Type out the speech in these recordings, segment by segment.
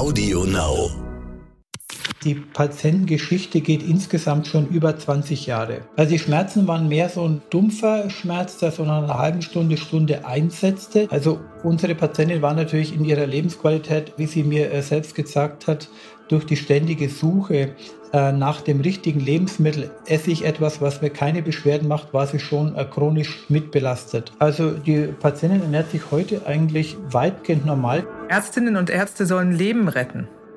Audio Now. Die Patientengeschichte geht insgesamt schon über 20 Jahre. Also die Schmerzen waren mehr so ein dumpfer Schmerz, der so nach einer halben Stunde, Stunde einsetzte. Also unsere Patientin war natürlich in ihrer Lebensqualität, wie sie mir äh, selbst gesagt hat, durch die ständige Suche äh, nach dem richtigen Lebensmittel esse ich etwas, was mir keine Beschwerden macht, war sie schon äh, chronisch mitbelastet. Also die Patientin ernährt sich heute eigentlich weitgehend normal. Ärztinnen und Ärzte sollen Leben retten.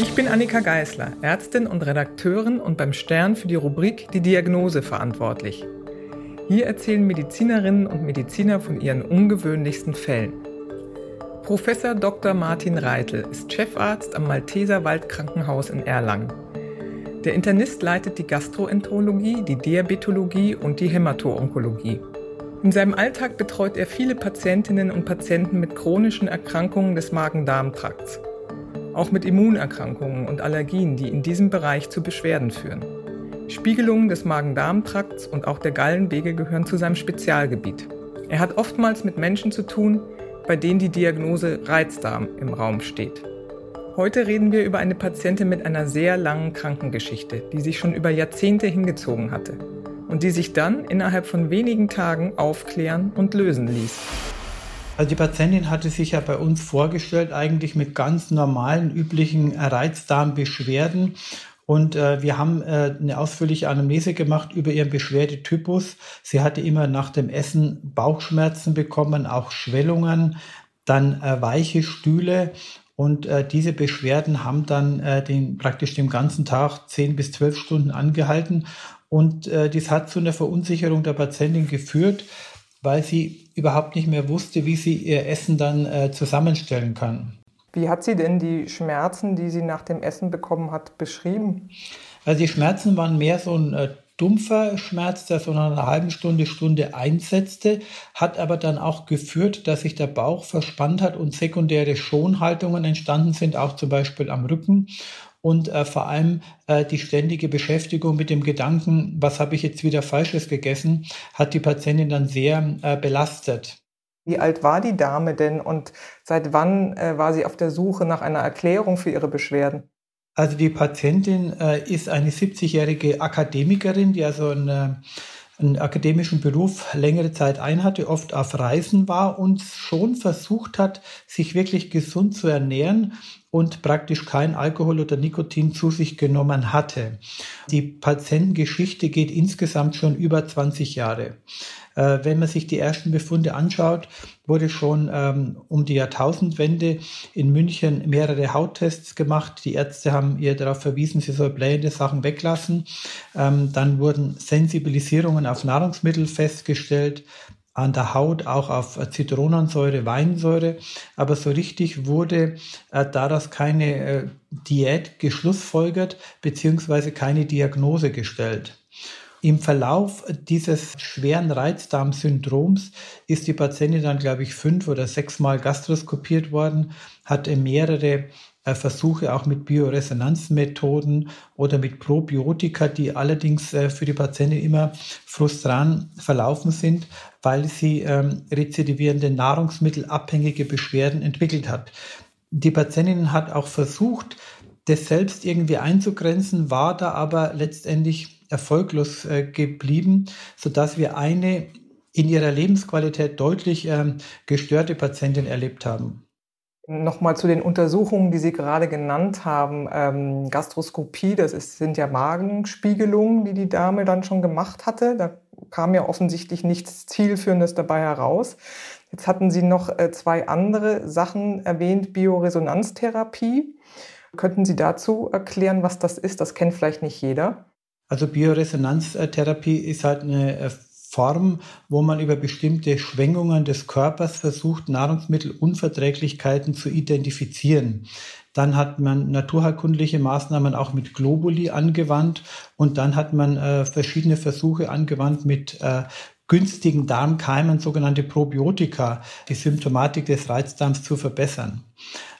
Ich bin Annika Geißler, Ärztin und Redakteurin und beim Stern für die Rubrik Die Diagnose verantwortlich. Hier erzählen Medizinerinnen und Mediziner von ihren ungewöhnlichsten Fällen. Professor Dr. Martin Reitel ist Chefarzt am Malteser Waldkrankenhaus in Erlangen. Der Internist leitet die Gastroenterologie, die Diabetologie und die Hämato-Onkologie. In seinem Alltag betreut er viele Patientinnen und Patienten mit chronischen Erkrankungen des Magen-Darm-Trakts auch mit Immunerkrankungen und Allergien, die in diesem Bereich zu Beschwerden führen. Spiegelungen des Magen-Darm-Trakts und auch der Gallenwege gehören zu seinem Spezialgebiet. Er hat oftmals mit Menschen zu tun, bei denen die Diagnose Reizdarm im Raum steht. Heute reden wir über eine Patientin mit einer sehr langen Krankengeschichte, die sich schon über Jahrzehnte hingezogen hatte und die sich dann innerhalb von wenigen Tagen aufklären und lösen ließ. Also die Patientin hatte sich ja bei uns vorgestellt, eigentlich mit ganz normalen, üblichen Reizdarmbeschwerden. Und äh, wir haben äh, eine ausführliche Anamnese gemacht über ihren Beschwerdetypus. Sie hatte immer nach dem Essen Bauchschmerzen bekommen, auch Schwellungen, dann äh, weiche Stühle. Und äh, diese Beschwerden haben dann äh, den, praktisch den ganzen Tag zehn bis zwölf Stunden angehalten. Und äh, dies hat zu einer Verunsicherung der Patientin geführt weil sie überhaupt nicht mehr wusste, wie sie ihr Essen dann äh, zusammenstellen kann. Wie hat sie denn die Schmerzen, die sie nach dem Essen bekommen hat, beschrieben? Also die Schmerzen waren mehr so ein äh, dumpfer Schmerz, der so nach einer halben Stunde, Stunde einsetzte, hat aber dann auch geführt, dass sich der Bauch verspannt hat und sekundäre Schonhaltungen entstanden sind, auch zum Beispiel am Rücken und äh, vor allem äh, die ständige Beschäftigung mit dem Gedanken, was habe ich jetzt wieder Falsches gegessen, hat die Patientin dann sehr äh, belastet. Wie alt war die Dame denn und seit wann äh, war sie auf der Suche nach einer Erklärung für ihre Beschwerden? Also die Patientin äh, ist eine 70-jährige Akademikerin, die also eine einen akademischen Beruf längere Zeit einhatte, oft auf Reisen war und schon versucht hat, sich wirklich gesund zu ernähren und praktisch kein Alkohol oder Nikotin zu sich genommen hatte. Die Patientengeschichte geht insgesamt schon über 20 Jahre. Äh, wenn man sich die ersten Befunde anschaut, wurde schon ähm, um die Jahrtausendwende in München mehrere Hauttests gemacht. Die Ärzte haben ihr darauf verwiesen, sie soll blähende Sachen weglassen. Ähm, dann wurden Sensibilisierungen auf Nahrungsmittel festgestellt an der Haut auch auf Zitronensäure, Weinsäure, aber so richtig wurde äh, daraus keine äh, Diät geschlussfolgert beziehungsweise keine Diagnose gestellt. Im Verlauf dieses schweren Reizdarmsyndroms ist die Patientin dann, glaube ich, fünf oder sechsmal gastroskopiert worden, hatte mehrere äh, Versuche auch mit Bioresonanzmethoden oder mit Probiotika, die allerdings äh, für die Patientin immer frustrant verlaufen sind, weil sie ähm, rezidivierende nahrungsmittelabhängige Beschwerden entwickelt hat. Die Patientin hat auch versucht, das selbst irgendwie einzugrenzen, war da aber letztendlich erfolglos äh, geblieben, sodass wir eine in ihrer Lebensqualität deutlich ähm, gestörte Patientin erlebt haben. Nochmal zu den Untersuchungen, die Sie gerade genannt haben. Ähm, Gastroskopie, das ist, sind ja Magenspiegelungen, die die Dame dann schon gemacht hatte. Da kam ja offensichtlich nichts Zielführendes dabei heraus. Jetzt hatten Sie noch äh, zwei andere Sachen erwähnt, Bioresonanztherapie. Könnten Sie dazu erklären, was das ist? Das kennt vielleicht nicht jeder. Also Bioresonanztherapie ist halt eine äh, Form, wo man über bestimmte Schwingungen des Körpers versucht, Nahrungsmittelunverträglichkeiten zu identifizieren. Dann hat man naturheilkundliche Maßnahmen auch mit Globuli angewandt und dann hat man äh, verschiedene Versuche angewandt mit äh, günstigen Darmkeimen, sogenannte Probiotika, die Symptomatik des Reizdarms zu verbessern.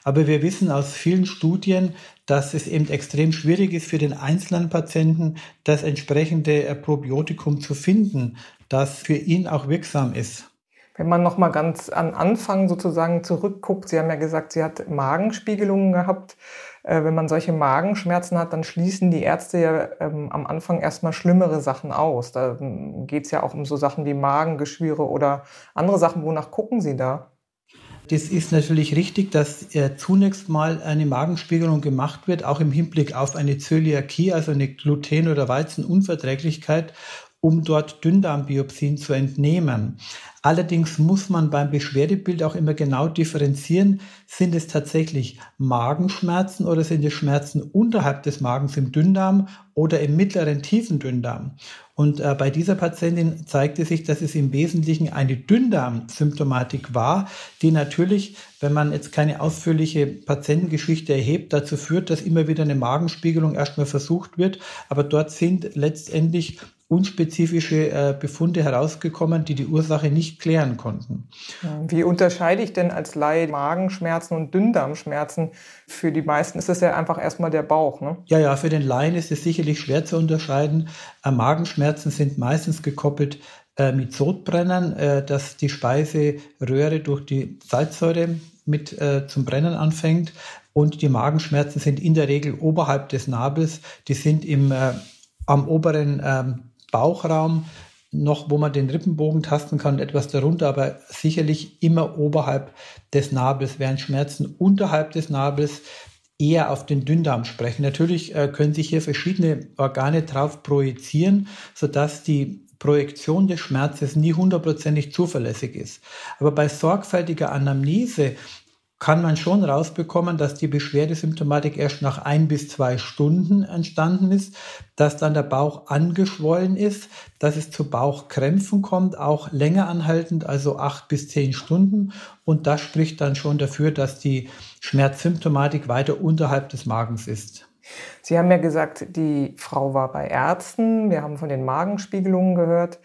Aber wir wissen aus vielen Studien, dass es eben extrem schwierig ist für den einzelnen Patienten, das entsprechende äh, Probiotikum zu finden, das für ihn auch wirksam ist. Wenn man noch mal ganz an Anfang sozusagen zurückguckt, Sie haben ja gesagt, Sie hat Magenspiegelungen gehabt. Äh, wenn man solche Magenschmerzen hat, dann schließen die Ärzte ja ähm, am Anfang erstmal schlimmere Sachen aus. Da ähm, geht es ja auch um so Sachen wie Magengeschwüre oder andere Sachen. Wonach gucken Sie da? Das ist natürlich richtig, dass äh, zunächst mal eine Magenspiegelung gemacht wird, auch im Hinblick auf eine Zöliakie, also eine Gluten- oder Weizenunverträglichkeit um dort Dünndarmbiopsien zu entnehmen. Allerdings muss man beim Beschwerdebild auch immer genau differenzieren, sind es tatsächlich Magenschmerzen oder sind es Schmerzen unterhalb des Magens im Dünndarm oder im mittleren tiefen Dünndarm. Und äh, bei dieser Patientin zeigte sich, dass es im Wesentlichen eine Dünndarmsymptomatik war, die natürlich, wenn man jetzt keine ausführliche Patientengeschichte erhebt, dazu führt, dass immer wieder eine Magenspiegelung erstmal versucht wird. Aber dort sind letztendlich unspezifische äh, Befunde herausgekommen, die die Ursache nicht klären konnten. Wie unterscheide ich denn als Laie Magenschmerzen und Dünndarmschmerzen? Für die meisten ist es ja einfach erstmal der Bauch. Ne? Ja, ja, für den Laien ist es sicherlich schwer zu unterscheiden. Äh, Magenschmerzen sind meistens gekoppelt äh, mit Sodbrennen, äh, dass die Speiseröhre durch die Salzsäure mit äh, zum Brennen anfängt. Und die Magenschmerzen sind in der Regel oberhalb des Nabels. Die sind im, äh, am oberen ähm, Bauchraum noch, wo man den Rippenbogen tasten kann, etwas darunter, aber sicherlich immer oberhalb des Nabels, während Schmerzen unterhalb des Nabels eher auf den Dünndarm sprechen. Natürlich äh, können sich hier verschiedene Organe drauf projizieren, sodass die Projektion des Schmerzes nie hundertprozentig zuverlässig ist. Aber bei sorgfältiger Anamnese kann man schon rausbekommen, dass die Beschwerdesymptomatik erst nach ein bis zwei Stunden entstanden ist, dass dann der Bauch angeschwollen ist, dass es zu Bauchkrämpfen kommt, auch länger anhaltend, also acht bis zehn Stunden. Und das spricht dann schon dafür, dass die Schmerzsymptomatik weiter unterhalb des Magens ist. Sie haben ja gesagt, die Frau war bei Ärzten. Wir haben von den Magenspiegelungen gehört.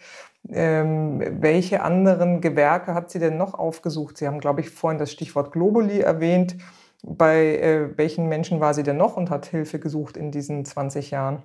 Ähm, welche anderen Gewerke hat sie denn noch aufgesucht? Sie haben, glaube ich, vorhin das Stichwort Globuli erwähnt. Bei äh, welchen Menschen war sie denn noch und hat Hilfe gesucht in diesen 20 Jahren?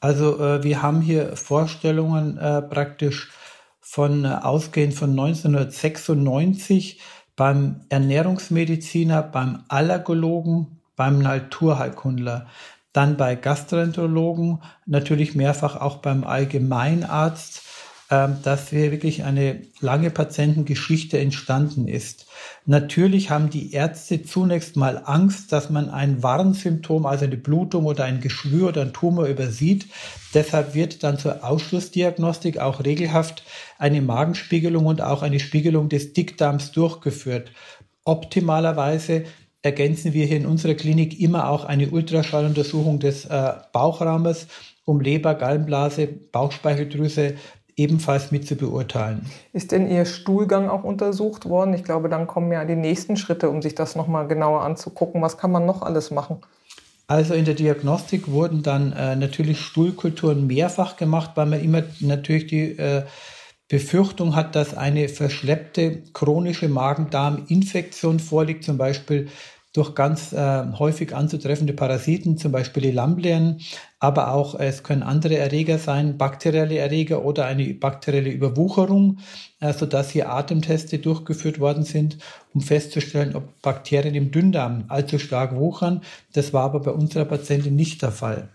Also äh, wir haben hier Vorstellungen äh, praktisch von äh, ausgehend von 1996 beim Ernährungsmediziner, beim Allergologen, beim Naturheilkundler, dann bei Gastroenterologen, natürlich mehrfach auch beim Allgemeinarzt dass hier wirklich eine lange Patientengeschichte entstanden ist. Natürlich haben die Ärzte zunächst mal Angst, dass man ein Warnsymptom, also eine Blutung oder ein Geschwür oder ein Tumor übersieht. Deshalb wird dann zur Ausschlussdiagnostik auch regelhaft eine Magenspiegelung und auch eine Spiegelung des Dickdarms durchgeführt. Optimalerweise ergänzen wir hier in unserer Klinik immer auch eine Ultraschalluntersuchung des äh, Bauchraumes, um Leber, Gallenblase, Bauchspeicheldrüse ebenfalls mit zu beurteilen. Ist denn Ihr Stuhlgang auch untersucht worden? Ich glaube, dann kommen ja die nächsten Schritte, um sich das nochmal genauer anzugucken. Was kann man noch alles machen? Also in der Diagnostik wurden dann äh, natürlich Stuhlkulturen mehrfach gemacht, weil man immer natürlich die äh, Befürchtung hat, dass eine verschleppte chronische Magen-Darm-Infektion vorliegt, zum Beispiel durch ganz äh, häufig anzutreffende Parasiten, zum Beispiel die Lambleen, aber auch es können andere Erreger sein, bakterielle Erreger oder eine bakterielle Überwucherung, äh, sodass hier Atemteste durchgeführt worden sind, um festzustellen, ob Bakterien im Dünndarm allzu stark wuchern. Das war aber bei unserer Patientin nicht der Fall.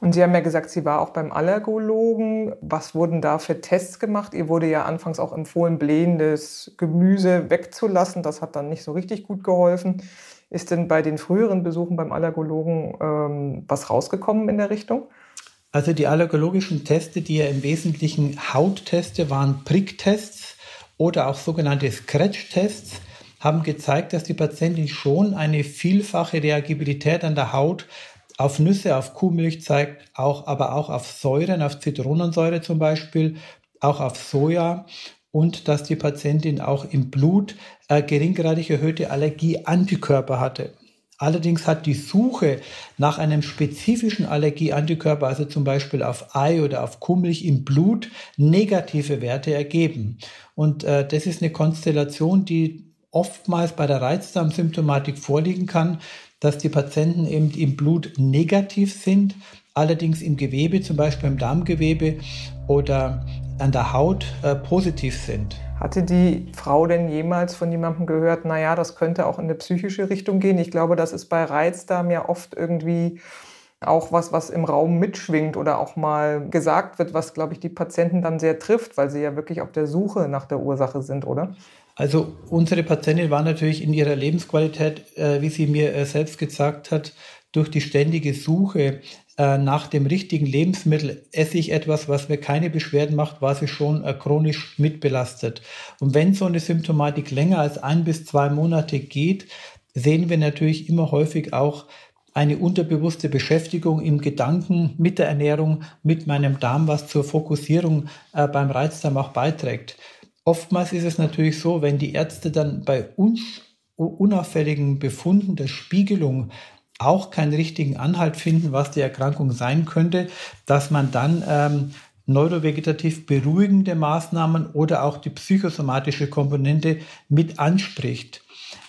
Und Sie haben ja gesagt, Sie war auch beim Allergologen. Was wurden da für Tests gemacht? Ihr wurde ja anfangs auch empfohlen, blähendes Gemüse wegzulassen. Das hat dann nicht so richtig gut geholfen. Ist denn bei den früheren Besuchen beim Allergologen ähm, was rausgekommen in der Richtung? Also die allergologischen Teste, die ja im Wesentlichen Hautteste waren, Pricktests oder auch sogenannte Scratch-Tests, haben gezeigt, dass die Patientin schon eine vielfache Reagibilität an der Haut auf Nüsse, auf Kuhmilch zeigt, auch, aber auch auf Säuren, auf Zitronensäure zum Beispiel, auch auf Soja und dass die Patientin auch im Blut äh, geringgradig erhöhte Allergieantikörper hatte. Allerdings hat die Suche nach einem spezifischen Allergieantikörper, also zum Beispiel auf Ei oder auf Kuhmilch im Blut, negative Werte ergeben. Und äh, das ist eine Konstellation, die oftmals bei der Reizdarmsymptomatik vorliegen kann, dass die Patienten eben im Blut negativ sind, allerdings im Gewebe, zum Beispiel im Darmgewebe oder an der Haut äh, positiv sind. Hatte die Frau denn jemals von jemandem gehört, naja, das könnte auch in eine psychische Richtung gehen? Ich glaube, das ist bei Reizdarm ja oft irgendwie auch was, was im Raum mitschwingt oder auch mal gesagt wird, was, glaube ich, die Patienten dann sehr trifft, weil sie ja wirklich auf der Suche nach der Ursache sind, oder? Also unsere Patientin war natürlich in ihrer Lebensqualität, äh, wie sie mir äh, selbst gesagt hat, durch die ständige Suche äh, nach dem richtigen Lebensmittel esse ich etwas, was mir keine Beschwerden macht, war sie schon äh, chronisch mitbelastet. Und wenn so eine Symptomatik länger als ein bis zwei Monate geht, sehen wir natürlich immer häufig auch eine unterbewusste Beschäftigung im Gedanken mit der Ernährung, mit meinem Darm, was zur Fokussierung äh, beim Reizdarm auch beiträgt. Oftmals ist es natürlich so, wenn die Ärzte dann bei uns unauffälligen Befunden der Spiegelung auch keinen richtigen Anhalt finden, was die Erkrankung sein könnte, dass man dann ähm, neurovegetativ beruhigende Maßnahmen oder auch die psychosomatische Komponente mit anspricht.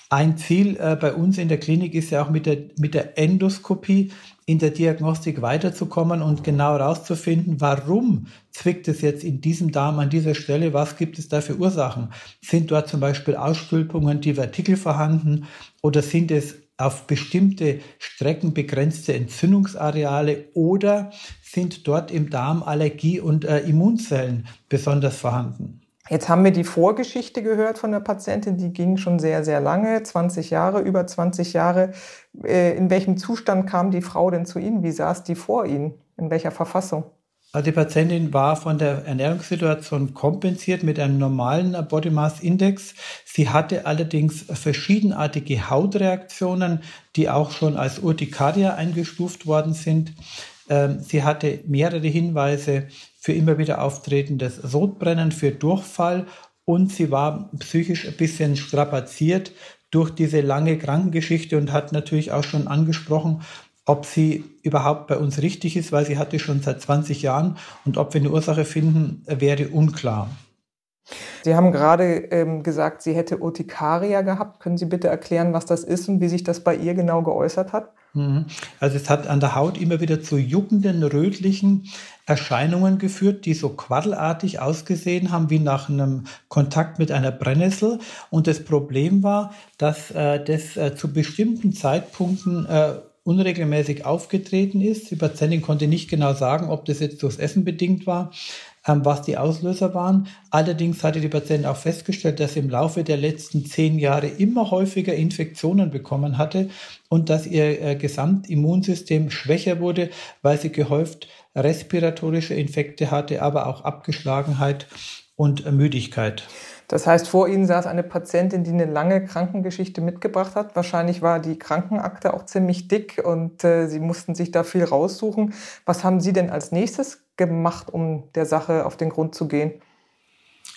Ein Ziel äh, bei uns in der Klinik ist ja auch mit der, mit der Endoskopie in der Diagnostik weiterzukommen und genau herauszufinden, warum zwickt es jetzt in diesem Darm an dieser Stelle, was gibt es da für Ursachen? Sind dort zum Beispiel Ausstülpungen, die Vertikel vorhanden oder sind es auf bestimmte Strecken begrenzte Entzündungsareale oder sind dort im Darm Allergie- und äh, Immunzellen besonders vorhanden? Jetzt haben wir die Vorgeschichte gehört von der Patientin, die ging schon sehr, sehr lange, 20 Jahre, über 20 Jahre. Äh, in welchem Zustand kam die Frau denn zu Ihnen? Wie saß die vor Ihnen? In welcher Verfassung? Also die Patientin war von der Ernährungssituation kompensiert mit einem normalen Body Mass Index. Sie hatte allerdings verschiedenartige Hautreaktionen, die auch schon als Urtikaria eingestuft worden sind. Ähm, sie hatte mehrere Hinweise für immer wieder auftretendes Sodbrennen, für Durchfall und sie war psychisch ein bisschen strapaziert durch diese lange Krankengeschichte und hat natürlich auch schon angesprochen, ob sie überhaupt bei uns richtig ist, weil sie hatte schon seit 20 Jahren und ob wir eine Ursache finden, wäre unklar. Sie haben gerade ähm, gesagt, sie hätte Urtikaria gehabt. Können Sie bitte erklären, was das ist und wie sich das bei ihr genau geäußert hat? Mhm. Also es hat an der Haut immer wieder zu juckenden, rötlichen Erscheinungen geführt, die so quaddelartig ausgesehen haben, wie nach einem Kontakt mit einer Brennnessel. Und das Problem war, dass äh, das äh, zu bestimmten Zeitpunkten äh, unregelmäßig aufgetreten ist. Die Patientin konnte nicht genau sagen, ob das jetzt durchs Essen bedingt war, ähm, was die Auslöser waren. Allerdings hatte die Patientin auch festgestellt, dass sie im Laufe der letzten zehn Jahre immer häufiger Infektionen bekommen hatte und dass ihr äh, Gesamtimmunsystem schwächer wurde, weil sie gehäuft respiratorische Infekte hatte, aber auch Abgeschlagenheit und Müdigkeit. Das heißt, vor Ihnen saß eine Patientin, die eine lange Krankengeschichte mitgebracht hat. Wahrscheinlich war die Krankenakte auch ziemlich dick und äh, Sie mussten sich da viel raussuchen. Was haben Sie denn als nächstes gemacht, um der Sache auf den Grund zu gehen?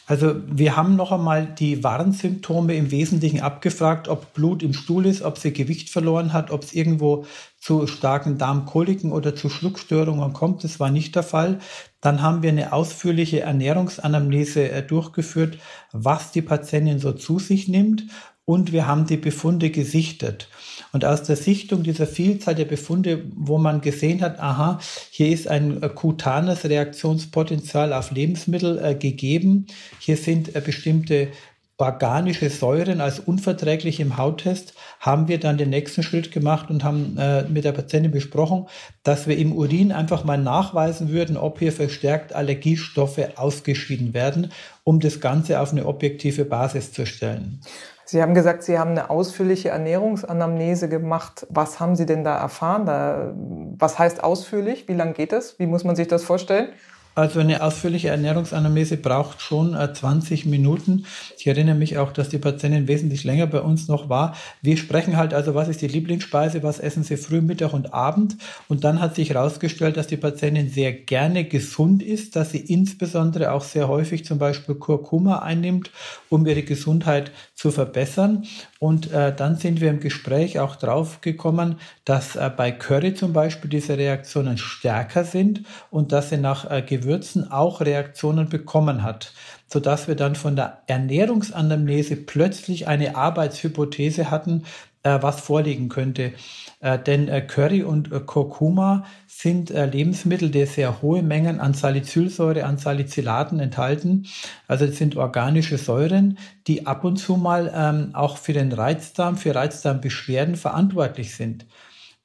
Also wir haben noch einmal die Warnsymptome im Wesentlichen abgefragt, ob Blut im Stuhl ist, ob sie Gewicht verloren hat, ob es irgendwo zu starken Darmkoliken oder zu Schluckstörungen kommt. Das war nicht der Fall. Dann haben wir eine ausführliche Ernährungsanamnese äh, durchgeführt, was die Patientin so zu sich nimmt und wir haben die Befunde gesichtet. Und aus der Sichtung dieser Vielzahl der Befunde, wo man gesehen hat, aha, hier ist ein äh, kutanes Reaktionspotenzial auf Lebensmittel äh, gegeben, hier sind äh, bestimmte organische Säuren als unverträglich im Hauttest, haben wir dann den nächsten Schritt gemacht und haben äh, mit der Patientin besprochen, dass wir im Urin einfach mal nachweisen würden, ob hier verstärkt Allergiestoffe ausgeschieden werden, um das Ganze auf eine objektive Basis zu stellen. Sie haben gesagt, Sie haben eine ausführliche Ernährungsanamnese gemacht. Was haben Sie denn da erfahren? Da, was heißt ausführlich? Wie lange geht das? Wie muss man sich das vorstellen? Also eine ausführliche Ernährungsanamnese braucht schon 20 äh, Minuten. Ich erinnere mich auch, dass die Patientin wesentlich länger bei uns noch war. Wir sprechen halt also, was ist die Lieblingsspeise, was essen Sie früh, Mittag und Abend. Und dann hat sich herausgestellt, dass die Patientin sehr gerne gesund ist, dass sie insbesondere auch sehr häufig zum Beispiel Kurkuma einnimmt, um ihre Gesundheit zu verbessern. Und äh, dann sind wir im Gespräch auch drauf gekommen, dass äh, bei Curry zum Beispiel diese Reaktionen stärker sind und dass sie nach äh, Gewürzen auch Reaktionen bekommen hat, sodass wir dann von der Ernährungsanamnese plötzlich eine Arbeitshypothese hatten, äh, was vorliegen könnte. Äh, denn äh, Curry und äh, Kurkuma sind äh, Lebensmittel, die sehr hohe Mengen an Salicylsäure, an Salicylaten enthalten. Also das sind organische Säuren, die ab und zu mal ähm, auch für den Reizdarm, für Reizdarmbeschwerden verantwortlich sind.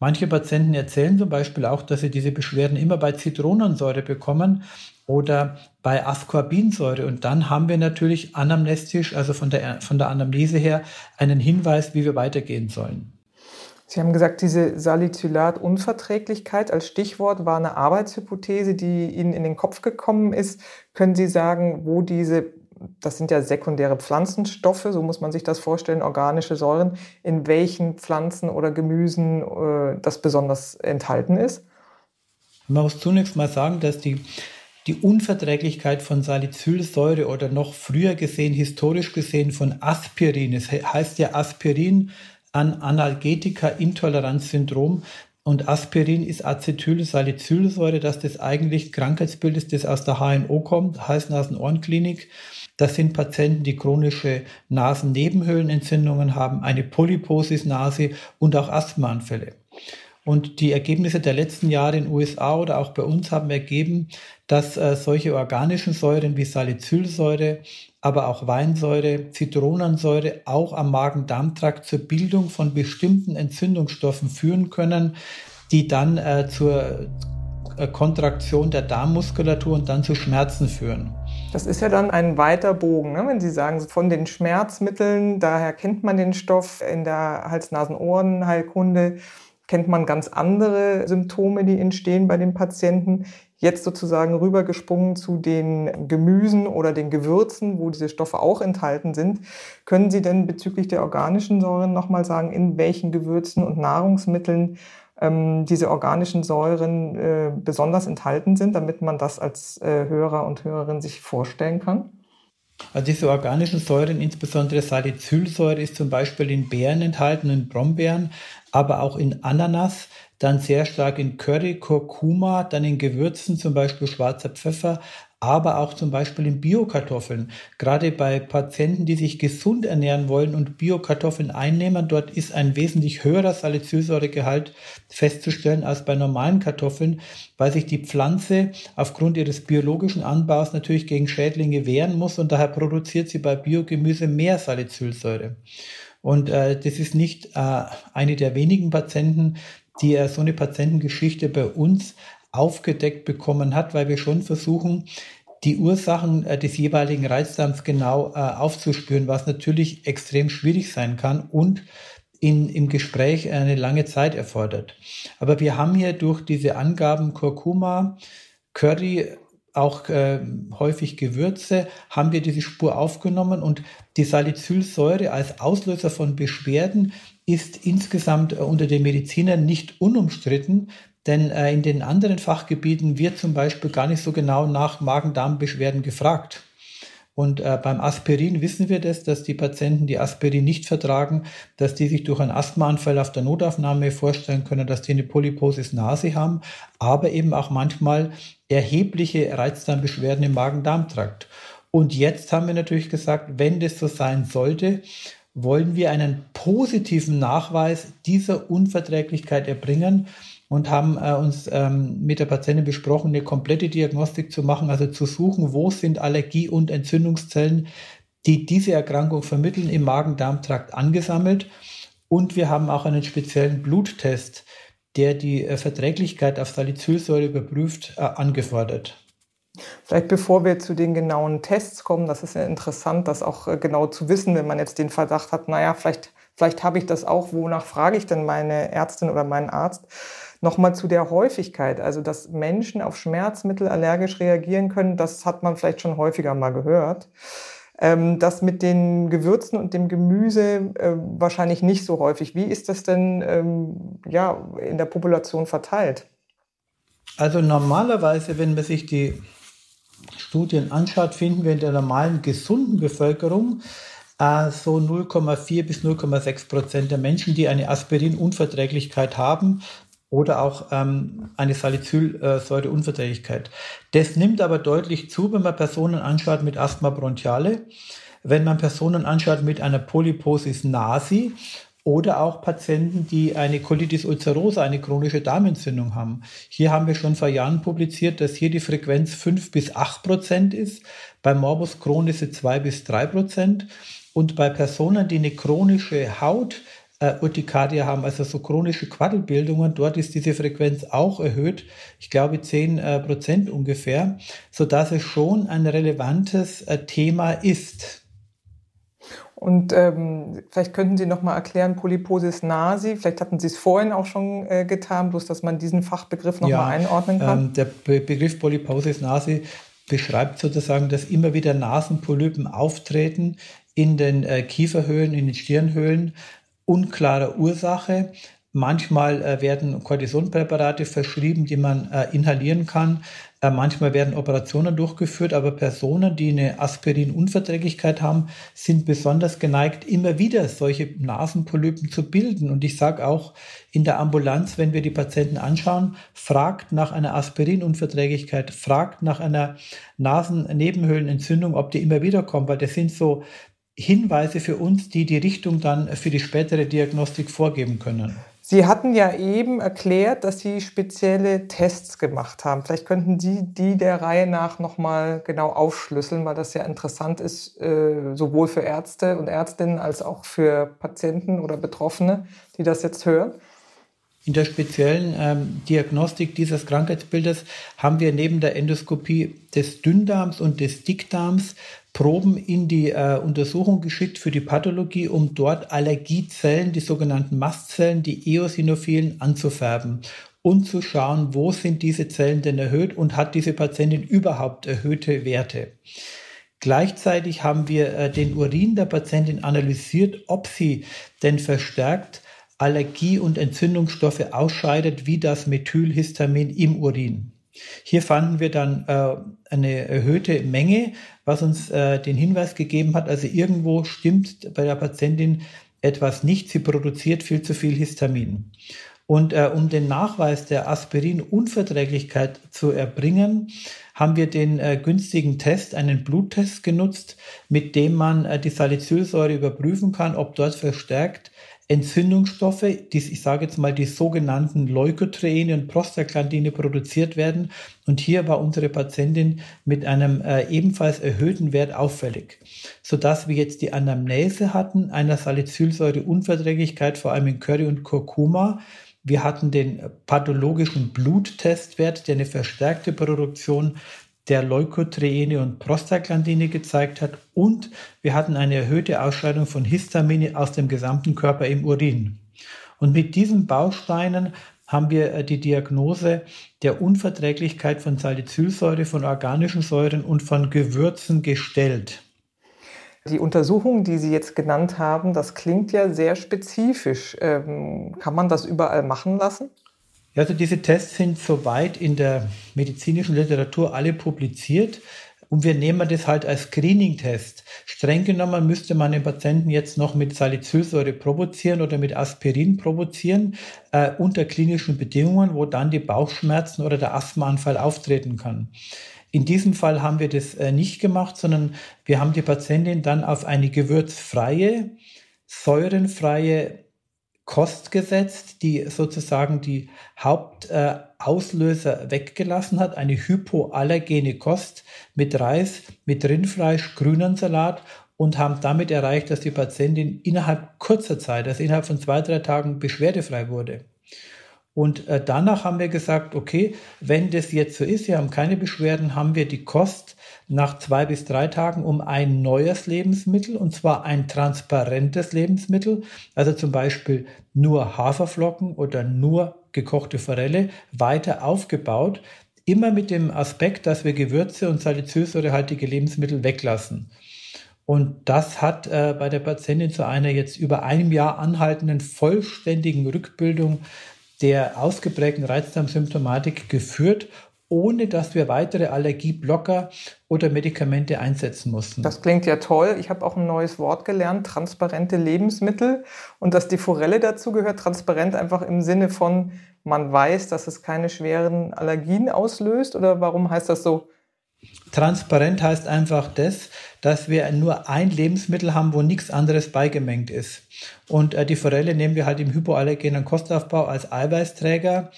Manche Patienten erzählen zum Beispiel auch, dass sie diese Beschwerden immer bei Zitronensäure bekommen oder bei Ascorbinsäure. Und dann haben wir natürlich anamnestisch, also von der, von der Anamnese her, einen Hinweis, wie wir weitergehen sollen. Sie haben gesagt, diese Salicylatunverträglichkeit als Stichwort war eine Arbeitshypothese, die Ihnen in den Kopf gekommen ist. Können Sie sagen, wo diese das sind ja sekundäre Pflanzenstoffe, so muss man sich das vorstellen, organische Säuren, in welchen Pflanzen oder Gemüsen äh, das besonders enthalten ist? Man muss zunächst mal sagen, dass die, die Unverträglichkeit von Salicylsäure oder noch früher gesehen, historisch gesehen von Aspirin, es heißt ja Aspirin an Analgetika-Intoleranzsyndrom, und Aspirin ist Acetylsalicylsäure, dass das eigentlich Krankheitsbild ist, das aus der HNO kommt, Hals-Nasen-Ohren-Klinik. Das sind Patienten, die chronische Nasennebenhöhlenentzündungen haben, eine Polyposis-Nase und auch Asthmaanfälle. Und die Ergebnisse der letzten Jahre in den USA oder auch bei uns haben ergeben, dass äh, solche organischen Säuren wie Salicylsäure, aber auch Weinsäure, Zitronensäure auch am Magen-Darm-Trakt zur Bildung von bestimmten Entzündungsstoffen führen können, die dann äh, zur äh, Kontraktion der Darmmuskulatur und dann zu Schmerzen führen. Das ist ja dann ein weiter Bogen, ne? wenn Sie sagen, von den Schmerzmitteln, daher kennt man den Stoff in der Hals-Nasen-Ohren-Heilkunde, kennt man ganz andere Symptome, die entstehen bei den Patienten. Jetzt sozusagen rübergesprungen zu den Gemüsen oder den Gewürzen, wo diese Stoffe auch enthalten sind. Können Sie denn bezüglich der organischen Säuren nochmal sagen, in welchen Gewürzen und Nahrungsmitteln ähm, diese organischen Säuren äh, besonders enthalten sind, damit man das als äh, Hörer und Hörerin sich vorstellen kann? Also diese organischen Säuren, insbesondere Salicylsäure, ist zum Beispiel in Beeren enthalten, in Brombeeren, aber auch in Ananas, dann sehr stark in Curry, Kurkuma, dann in Gewürzen, zum Beispiel schwarzer Pfeffer, aber auch zum Beispiel in Biokartoffeln. Gerade bei Patienten, die sich gesund ernähren wollen und Biokartoffeln einnehmen, dort ist ein wesentlich höherer Salicylsäuregehalt festzustellen als bei normalen Kartoffeln, weil sich die Pflanze aufgrund ihres biologischen Anbaus natürlich gegen Schädlinge wehren muss und daher produziert sie bei Biogemüse mehr Salicylsäure. Und äh, das ist nicht äh, eine der wenigen Patienten, die äh, so eine Patientengeschichte bei uns aufgedeckt bekommen hat, weil wir schon versuchen, die Ursachen äh, des jeweiligen Reizdarms genau äh, aufzuspüren, was natürlich extrem schwierig sein kann und in, im Gespräch eine lange Zeit erfordert. Aber wir haben hier durch diese Angaben Kurkuma, Curry, auch äh, häufig Gewürze, haben wir diese Spur aufgenommen und die Salicylsäure als Auslöser von Beschwerden ist insgesamt äh, unter den Medizinern nicht unumstritten, denn äh, in den anderen Fachgebieten wird zum Beispiel gar nicht so genau nach Magen-Darm-Beschwerden gefragt. Und äh, beim Aspirin wissen wir das, dass die Patienten, die Aspirin nicht vertragen, dass die sich durch einen Asthmaanfall auf der Notaufnahme vorstellen können, dass die eine Polyposis Nase haben, aber eben auch manchmal erhebliche Reizdarmbeschwerden im Magen-Darm-Trakt. Und jetzt haben wir natürlich gesagt, wenn das so sein sollte, wollen wir einen positiven Nachweis dieser Unverträglichkeit erbringen und haben äh, uns ähm, mit der Patientin besprochen, eine komplette Diagnostik zu machen, also zu suchen, wo sind Allergie- und Entzündungszellen, die diese Erkrankung vermitteln, im Magen-Darm-Trakt angesammelt. Und wir haben auch einen speziellen Bluttest, der die äh, Verträglichkeit auf Salicylsäure überprüft, äh, angefordert. Vielleicht bevor wir zu den genauen Tests kommen, das ist ja interessant, das auch äh, genau zu wissen, wenn man jetzt den Verdacht hat, naja, vielleicht, vielleicht habe ich das auch, wonach frage ich denn meine Ärztin oder meinen Arzt? Nochmal zu der Häufigkeit, also dass Menschen auf Schmerzmittel allergisch reagieren können, das hat man vielleicht schon häufiger mal gehört. Ähm, das mit den Gewürzen und dem Gemüse äh, wahrscheinlich nicht so häufig. Wie ist das denn ähm, ja, in der Population verteilt? Also normalerweise, wenn man sich die Studien anschaut, finden wir in der normalen gesunden Bevölkerung äh, so 0,4 bis 0,6 Prozent der Menschen, die eine Aspirinunverträglichkeit haben oder auch ähm, eine Salicylsäureunverträglichkeit. Das nimmt aber deutlich zu, wenn man Personen anschaut mit Asthma bronchiale, wenn man Personen anschaut mit einer Polyposis nasi oder auch Patienten, die eine Colitis ulcerosa, eine chronische Darmentzündung haben. Hier haben wir schon vor Jahren publiziert, dass hier die Frequenz 5 bis 8 Prozent ist, bei Morbus Crohn 2 bis 3 Prozent und bei Personen, die eine chronische Haut äh, Urtikaria haben, also so chronische Quaddelbildungen, dort ist diese Frequenz auch erhöht, ich glaube 10 äh, Prozent ungefähr, so dass es schon ein relevantes äh, Thema ist. Und ähm, vielleicht könnten Sie noch mal erklären, Polyposis nasi, vielleicht hatten Sie es vorhin auch schon äh, getan, bloß dass man diesen Fachbegriff noch ja, mal einordnen kann. Ähm, der Be Begriff Polyposis nasi beschreibt sozusagen, dass immer wieder Nasenpolypen auftreten in den äh, Kieferhöhlen, in den Stirnhöhlen, unklarer Ursache. Manchmal äh, werden Cortisonpräparate verschrieben, die man äh, inhalieren kann. Äh, manchmal werden Operationen durchgeführt, aber Personen, die eine Aspirinunverträglichkeit haben, sind besonders geneigt, immer wieder solche Nasenpolypen zu bilden. Und ich sage auch in der Ambulanz, wenn wir die Patienten anschauen, fragt nach einer Aspirinunverträglichkeit, fragt nach einer Nasennebenhöhlenentzündung, ob die immer wieder kommen, weil das sind so Hinweise für uns, die die Richtung dann für die spätere Diagnostik vorgeben können. Sie hatten ja eben erklärt, dass Sie spezielle Tests gemacht haben. Vielleicht könnten Sie die der Reihe nach nochmal genau aufschlüsseln, weil das ja interessant ist, äh, sowohl für Ärzte und Ärztinnen als auch für Patienten oder Betroffene, die das jetzt hören. In der speziellen ähm, Diagnostik dieses Krankheitsbildes haben wir neben der Endoskopie des Dünndarms und des Dickdarms Proben in die äh, Untersuchung geschickt für die Pathologie, um dort Allergiezellen, die sogenannten Mastzellen, die Eosinophilen anzufärben und zu schauen, wo sind diese Zellen denn erhöht und hat diese Patientin überhaupt erhöhte Werte. Gleichzeitig haben wir äh, den Urin der Patientin analysiert, ob sie denn verstärkt Allergie- und Entzündungsstoffe ausscheidet, wie das Methylhistamin im Urin. Hier fanden wir dann äh, eine erhöhte Menge, was uns äh, den Hinweis gegeben hat, also irgendwo stimmt bei der Patientin etwas nicht, sie produziert viel zu viel Histamin. Und äh, um den Nachweis der Aspirinunverträglichkeit zu erbringen, haben wir den äh, günstigen Test, einen Bluttest genutzt, mit dem man äh, die Salicylsäure überprüfen kann, ob dort verstärkt Entzündungsstoffe, die, ich sage jetzt mal die sogenannten Leukotriene und Prostaglandine produziert werden. Und hier war unsere Patientin mit einem äh, ebenfalls erhöhten Wert auffällig, sodass wir jetzt die Anamnese hatten einer Salicylsäureunverträglichkeit, vor allem in Curry und Kurkuma. Wir hatten den pathologischen Bluttestwert, der eine verstärkte Produktion der Leukotriene und Prostaglandine gezeigt hat und wir hatten eine erhöhte Ausscheidung von Histamine aus dem gesamten Körper im Urin. Und mit diesen Bausteinen haben wir äh, die Diagnose der Unverträglichkeit von Salicylsäure, von organischen Säuren und von Gewürzen gestellt. Die Untersuchung, die Sie jetzt genannt haben, das klingt ja sehr spezifisch. Ähm, kann man das überall machen lassen? Ja, also diese Tests sind soweit in der medizinischen Literatur alle publiziert. Und wir nehmen das halt als Screening-Test. Streng genommen müsste man den Patienten jetzt noch mit Salicylsäure provozieren oder mit Aspirin provozieren, äh, unter klinischen Bedingungen, wo dann die Bauchschmerzen oder der Asthmaanfall auftreten kann. In diesem Fall haben wir das äh, nicht gemacht, sondern wir haben die Patientin dann auf eine gewürzfreie, säurenfreie Kost gesetzt, die sozusagen die Hauptauslöser äh, weggelassen hat, eine hypoallergene Kost mit Reis, mit Rindfleisch, grünen Salat und haben damit erreicht, dass die Patientin innerhalb kurzer Zeit, also innerhalb von zwei, drei Tagen beschwerdefrei wurde. Und äh, danach haben wir gesagt, okay, wenn das jetzt so ist, wir haben keine Beschwerden, haben wir die Kost nach zwei bis drei Tagen um ein neues Lebensmittel, und zwar ein transparentes Lebensmittel, also zum Beispiel nur Haferflocken oder nur gekochte Forelle, weiter aufgebaut, immer mit dem Aspekt, dass wir Gewürze und salicylsäurehaltige Lebensmittel weglassen. Und das hat äh, bei der Patientin zu einer jetzt über einem Jahr anhaltenden vollständigen Rückbildung der ausgeprägten Reizdarmsymptomatik geführt ohne dass wir weitere Allergieblocker oder Medikamente einsetzen mussten. Das klingt ja toll. Ich habe auch ein neues Wort gelernt, transparente Lebensmittel. Und dass die Forelle dazu gehört, transparent einfach im Sinne von, man weiß, dass es keine schweren Allergien auslöst? Oder warum heißt das so? Transparent heißt einfach das, dass wir nur ein Lebensmittel haben, wo nichts anderes beigemengt ist. Und äh, die Forelle nehmen wir halt im hypoallergenen Kostaufbau als Eiweißträger.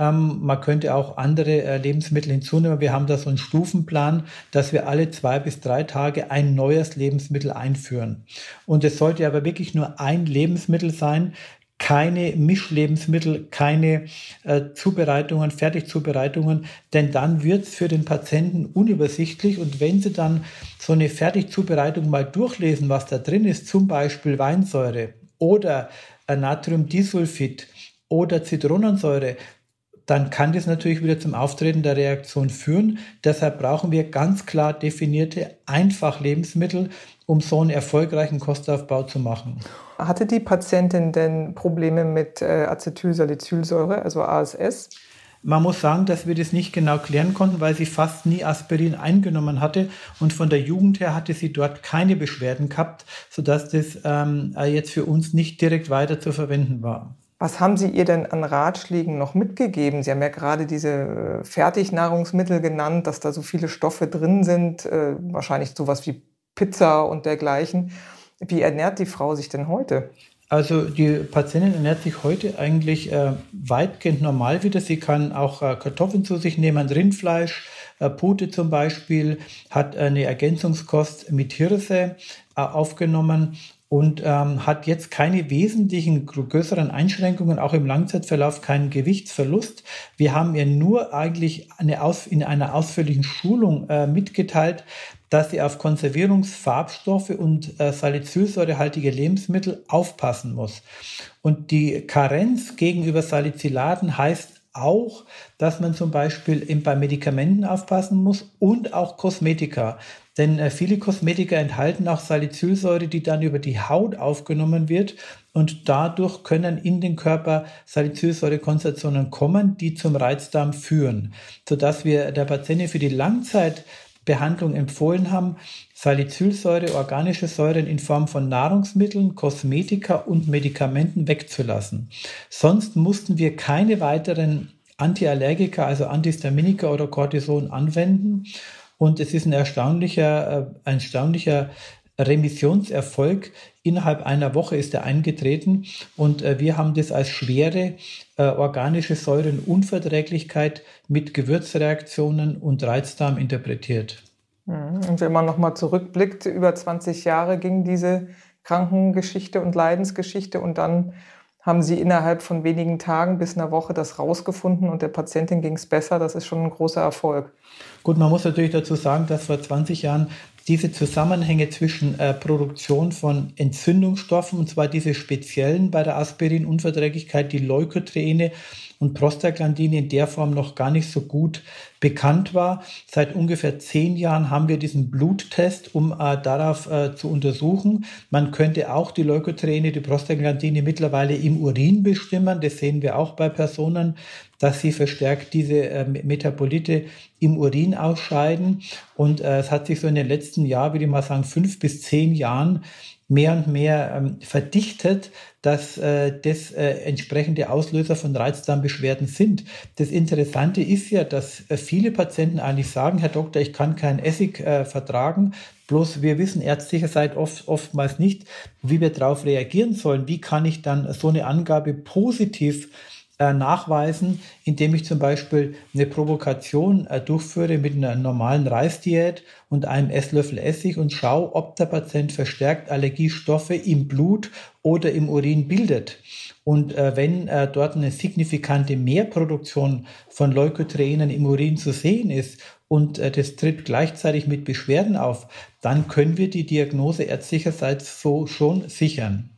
Ähm, man könnte auch andere äh, Lebensmittel hinzunehmen. Wir haben da so einen Stufenplan, dass wir alle zwei bis drei Tage ein neues Lebensmittel einführen. Und es sollte aber wirklich nur ein Lebensmittel sein, keine Mischlebensmittel, keine äh, Zubereitungen, Fertigzubereitungen, denn dann wird es für den Patienten unübersichtlich und wenn Sie dann so eine Fertigzubereitung mal durchlesen, was da drin ist, zum Beispiel Weinsäure oder äh, Natriumdisulfid oder Zitronensäure, dann kann das natürlich wieder zum Auftreten der Reaktion führen. Deshalb brauchen wir ganz klar definierte Einfach-Lebensmittel, um so einen erfolgreichen Kostaufbau zu machen. Hatte die Patientin denn Probleme mit äh, Acetylsalicylsäure, also ASS? Man muss sagen, dass wir das nicht genau klären konnten, weil sie fast nie Aspirin eingenommen hatte und von der Jugend her hatte sie dort keine Beschwerden gehabt, sodass das ähm, jetzt für uns nicht direkt weiter zu verwenden war. Was haben Sie ihr denn an Ratschlägen noch mitgegeben? Sie haben ja gerade diese äh, Fertignahrungsmittel genannt, dass da so viele Stoffe drin sind, äh, wahrscheinlich sowas wie Pizza und dergleichen. Wie ernährt die Frau sich denn heute? Also die Patientin ernährt sich heute eigentlich äh, weitgehend normal wieder. Sie kann auch äh, Kartoffeln zu sich nehmen, Rindfleisch, Pute zum Beispiel, hat eine Ergänzungskost mit Hirse äh, aufgenommen und ähm, hat jetzt keine wesentlichen größeren Einschränkungen, auch im Langzeitverlauf keinen Gewichtsverlust. Wir haben ihr nur eigentlich eine Aus in einer ausführlichen Schulung äh, mitgeteilt, dass sie auf Konservierungsfarbstoffe und äh, salicylsäurehaltige Lebensmittel aufpassen muss. Und die Karenz gegenüber Salicylaten heißt auch, dass man zum Beispiel bei Medikamenten aufpassen muss und auch Kosmetika. Denn äh, viele Kosmetika enthalten auch Salicylsäure, die dann über die Haut aufgenommen wird und dadurch können in den Körper Salicylsäurekonzentrationen kommen, die zum Reizdarm führen, sodass wir der Patientin für die Langzeitbehandlung empfohlen haben, Salicylsäure, organische Säuren in Form von Nahrungsmitteln, Kosmetika und Medikamenten wegzulassen. Sonst mussten wir keine weiteren Antiallergika, also Antihistaminika oder Cortison anwenden. Und es ist ein erstaunlicher, äh, ein erstaunlicher Remissionserfolg. Innerhalb einer Woche ist er eingetreten und äh, wir haben das als schwere äh, organische Säurenunverträglichkeit mit Gewürzreaktionen und Reizdarm interpretiert. Mhm. Und wenn man nochmal zurückblickt, über 20 Jahre ging diese Krankengeschichte und Leidensgeschichte und dann haben Sie innerhalb von wenigen Tagen bis einer Woche das rausgefunden und der Patientin ging es besser. Das ist schon ein großer Erfolg. Gut, man muss natürlich dazu sagen, dass vor 20 Jahren diese Zusammenhänge zwischen äh, Produktion von Entzündungsstoffen, und zwar diese speziellen bei der Aspirinunverträglichkeit, die Leukotriene und Prostaglandine in der Form noch gar nicht so gut bekannt war. Seit ungefähr zehn Jahren haben wir diesen Bluttest, um äh, darauf äh, zu untersuchen. Man könnte auch die Leukotriene, die Prostaglandine mittlerweile im Urin bestimmen. Das sehen wir auch bei Personen, dass sie verstärkt diese äh, Metabolite im Urin ausscheiden. Und äh, es hat sich so in den letzten Jahren, würde ich mal sagen, fünf bis zehn Jahren mehr und mehr ähm, verdichtet, dass äh, das äh, entsprechende Auslöser von Reizdarmbeschwerden sind. Das Interessante ist ja, dass äh, viele Patienten eigentlich sagen, Herr Doktor, ich kann keinen Essig äh, vertragen, bloß wir wissen ärztlicherseits oft, oftmals nicht, wie wir darauf reagieren sollen. Wie kann ich dann so eine Angabe positiv äh, nachweisen, indem ich zum Beispiel eine Provokation äh, durchführe mit einer normalen Reisdiät und einem Esslöffel Essig und schaue, ob der Patient verstärkt Allergiestoffe im Blut oder im Urin bildet. Und äh, wenn äh, dort eine signifikante Mehrproduktion von Leukotrienen im Urin zu sehen ist und äh, das tritt gleichzeitig mit Beschwerden auf, dann können wir die Diagnose ärztlicherseits so schon sichern.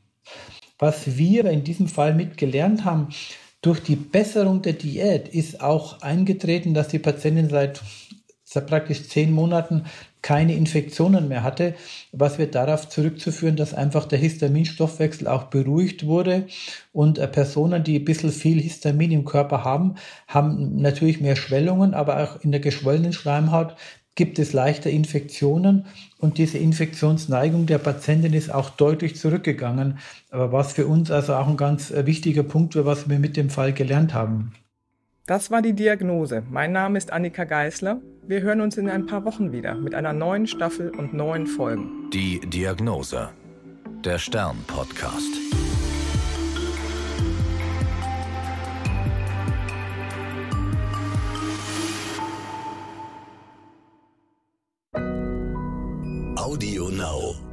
Was wir in diesem Fall mitgelernt haben, durch die Besserung der Diät ist auch eingetreten, dass die Patientin seit, praktisch zehn Monaten keine Infektionen mehr hatte, was wir darauf zurückzuführen, dass einfach der Histaminstoffwechsel auch beruhigt wurde. Und äh, Personen, die ein bisschen viel Histamin im Körper haben, haben natürlich mehr Schwellungen, aber auch in der geschwollenen Schleimhaut gibt es leichter Infektionen und diese Infektionsneigung der Patientin ist auch deutlich zurückgegangen, aber was für uns also auch ein ganz äh, wichtiger Punkt war, was wir mit dem Fall gelernt haben. Das war die Diagnose. Mein Name ist Annika Geißler. Wir hören uns in ein paar Wochen wieder mit einer neuen Staffel und neuen Folgen. Die Diagnose. Der Stern-Podcast. Audio Now.